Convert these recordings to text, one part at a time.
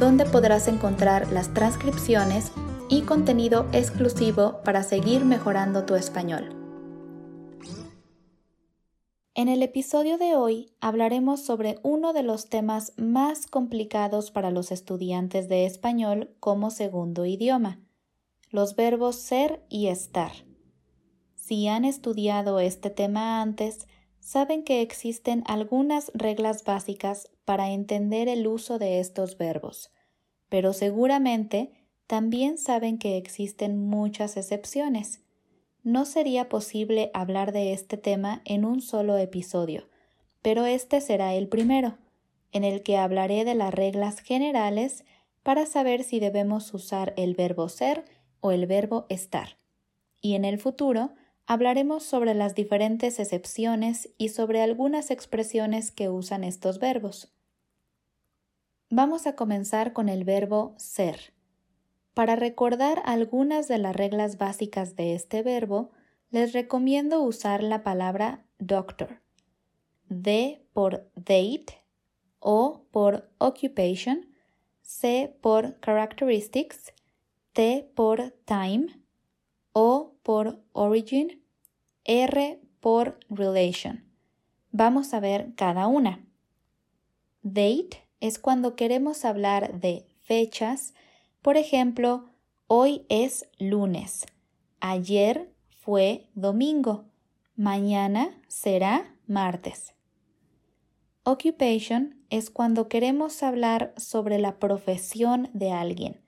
donde podrás encontrar las transcripciones y contenido exclusivo para seguir mejorando tu español. En el episodio de hoy hablaremos sobre uno de los temas más complicados para los estudiantes de español como segundo idioma, los verbos ser y estar. Si han estudiado este tema antes, saben que existen algunas reglas básicas para entender el uso de estos verbos, pero seguramente también saben que existen muchas excepciones. No sería posible hablar de este tema en un solo episodio, pero este será el primero, en el que hablaré de las reglas generales para saber si debemos usar el verbo ser o el verbo estar. Y en el futuro hablaremos sobre las diferentes excepciones y sobre algunas expresiones que usan estos verbos. Vamos a comenzar con el verbo ser. Para recordar algunas de las reglas básicas de este verbo, les recomiendo usar la palabra doctor. D por date, O por occupation, C por characteristics, T por time, O por origin R por relation. Vamos a ver cada una. Date es cuando queremos hablar de fechas. Por ejemplo, hoy es lunes. Ayer fue domingo. Mañana será martes. Occupation es cuando queremos hablar sobre la profesión de alguien.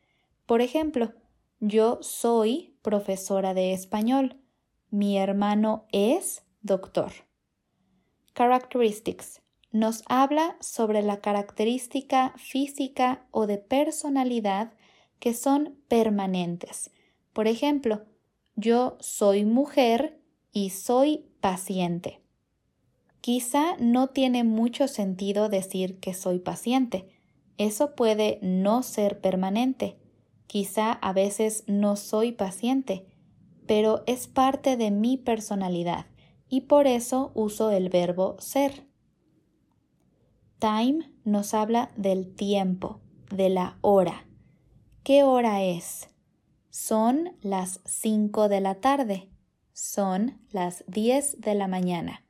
Por ejemplo, yo soy profesora de español. Mi hermano es doctor. Characteristics. Nos habla sobre la característica física o de personalidad que son permanentes. Por ejemplo, yo soy mujer y soy paciente. Quizá no tiene mucho sentido decir que soy paciente. Eso puede no ser permanente. Quizá a veces no soy paciente pero es parte de mi personalidad y por eso uso el verbo ser. Time nos habla del tiempo, de la hora. ¿Qué hora es? Son las 5 de la tarde. Son las 10 de la mañana.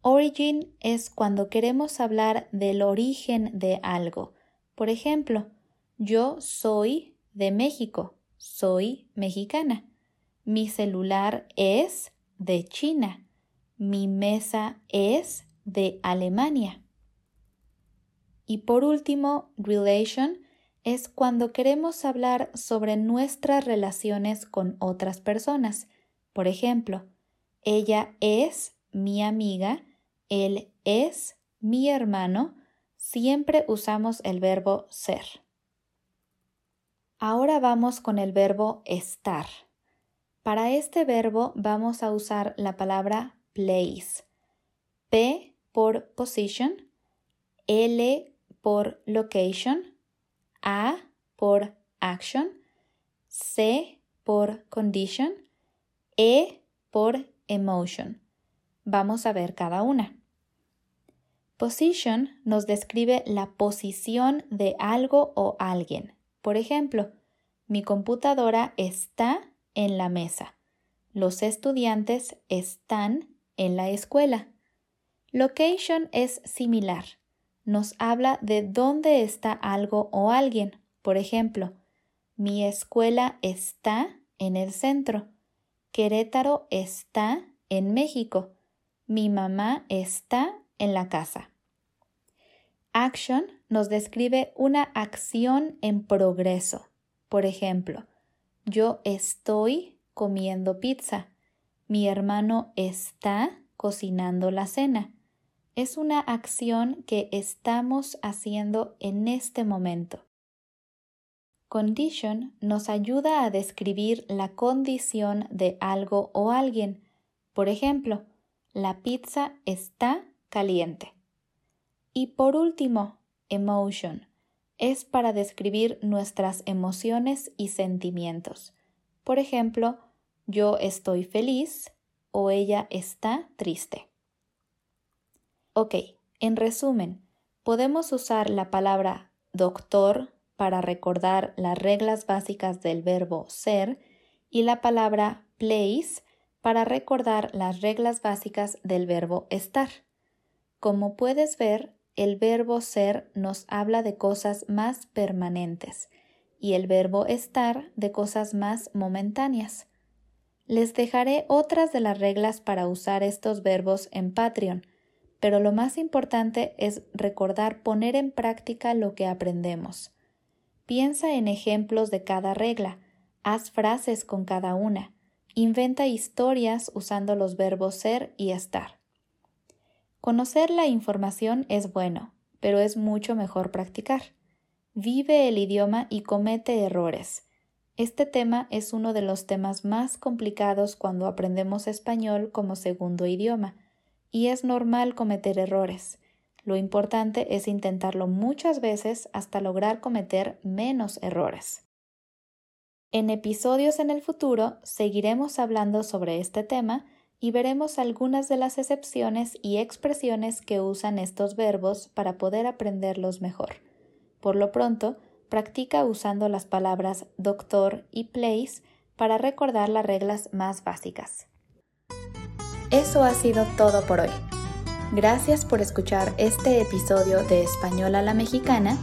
Origin es cuando queremos hablar del origen de algo. Por ejemplo, yo soy de México, soy mexicana. Mi celular es de China. Mi mesa es de Alemania. Y por último, relation es cuando queremos hablar sobre nuestras relaciones con otras personas. Por ejemplo, ella es mi amiga, él es mi hermano, siempre usamos el verbo ser. Ahora vamos con el verbo estar. Para este verbo vamos a usar la palabra place. P por position, L por location, A por action, C por condition, E por emotion. Vamos a ver cada una. Position nos describe la posición de algo o alguien. Por ejemplo, mi computadora está en la mesa. Los estudiantes están en la escuela. Location es similar. Nos habla de dónde está algo o alguien. Por ejemplo, mi escuela está en el centro. Querétaro está en México. Mi mamá está en la casa. Action nos describe una acción en progreso. Por ejemplo, yo estoy comiendo pizza. Mi hermano está cocinando la cena. Es una acción que estamos haciendo en este momento. Condition nos ayuda a describir la condición de algo o alguien. Por ejemplo, la pizza está caliente. Y por último, emotion es para describir nuestras emociones y sentimientos. Por ejemplo, yo estoy feliz o ella está triste. Ok, en resumen, podemos usar la palabra doctor para recordar las reglas básicas del verbo ser y la palabra place para recordar las reglas básicas del verbo estar. Como puedes ver, el verbo ser nos habla de cosas más permanentes y el verbo estar de cosas más momentáneas. Les dejaré otras de las reglas para usar estos verbos en Patreon, pero lo más importante es recordar poner en práctica lo que aprendemos. Piensa en ejemplos de cada regla, haz frases con cada una, inventa historias usando los verbos ser y estar. Conocer la información es bueno, pero es mucho mejor practicar. Vive el idioma y comete errores. Este tema es uno de los temas más complicados cuando aprendemos español como segundo idioma, y es normal cometer errores. Lo importante es intentarlo muchas veces hasta lograr cometer menos errores. En episodios en el futuro seguiremos hablando sobre este tema y veremos algunas de las excepciones y expresiones que usan estos verbos para poder aprenderlos mejor. Por lo pronto, practica usando las palabras doctor y place para recordar las reglas más básicas. Eso ha sido todo por hoy. Gracias por escuchar este episodio de Español a la Mexicana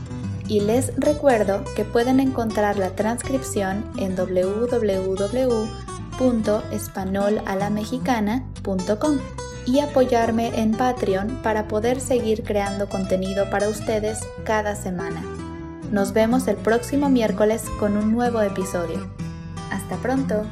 y les recuerdo que pueden encontrar la transcripción en www.españolalamexicana.com y apoyarme en Patreon para poder seguir creando contenido para ustedes cada semana. Nos vemos el próximo miércoles con un nuevo episodio. Hasta pronto.